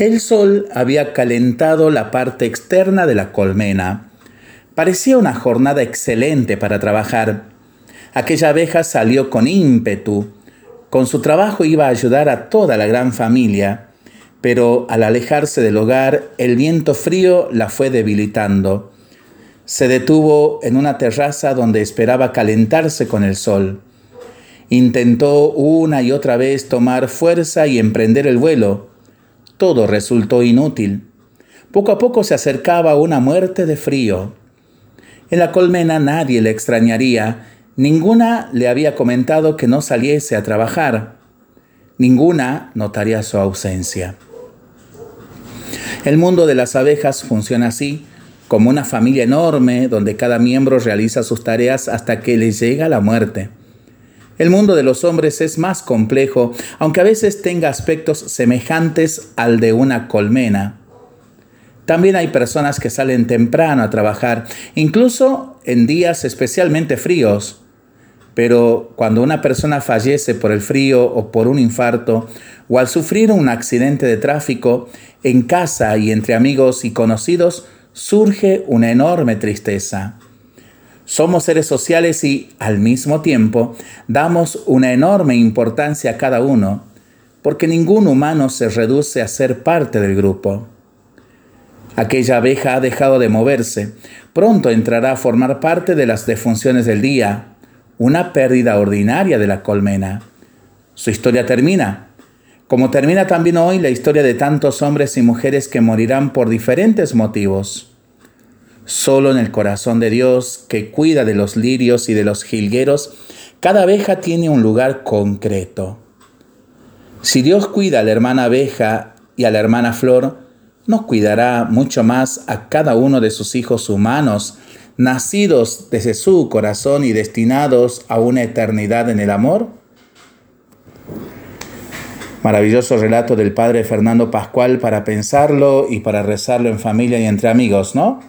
El sol había calentado la parte externa de la colmena. Parecía una jornada excelente para trabajar. Aquella abeja salió con ímpetu. Con su trabajo iba a ayudar a toda la gran familia, pero al alejarse del hogar el viento frío la fue debilitando. Se detuvo en una terraza donde esperaba calentarse con el sol. Intentó una y otra vez tomar fuerza y emprender el vuelo, todo resultó inútil. Poco a poco se acercaba una muerte de frío. En la colmena nadie le extrañaría, ninguna le había comentado que no saliese a trabajar, ninguna notaría su ausencia. El mundo de las abejas funciona así, como una familia enorme donde cada miembro realiza sus tareas hasta que le llega la muerte. El mundo de los hombres es más complejo, aunque a veces tenga aspectos semejantes al de una colmena. También hay personas que salen temprano a trabajar, incluso en días especialmente fríos. Pero cuando una persona fallece por el frío o por un infarto, o al sufrir un accidente de tráfico, en casa y entre amigos y conocidos, surge una enorme tristeza. Somos seres sociales y, al mismo tiempo, damos una enorme importancia a cada uno, porque ningún humano se reduce a ser parte del grupo. Aquella abeja ha dejado de moverse, pronto entrará a formar parte de las defunciones del día, una pérdida ordinaria de la colmena. Su historia termina, como termina también hoy la historia de tantos hombres y mujeres que morirán por diferentes motivos. Solo en el corazón de Dios, que cuida de los lirios y de los jilgueros, cada abeja tiene un lugar concreto. Si Dios cuida a la hermana abeja y a la hermana flor, ¿no cuidará mucho más a cada uno de sus hijos humanos, nacidos desde su corazón y destinados a una eternidad en el amor? Maravilloso relato del padre Fernando Pascual para pensarlo y para rezarlo en familia y entre amigos, ¿no?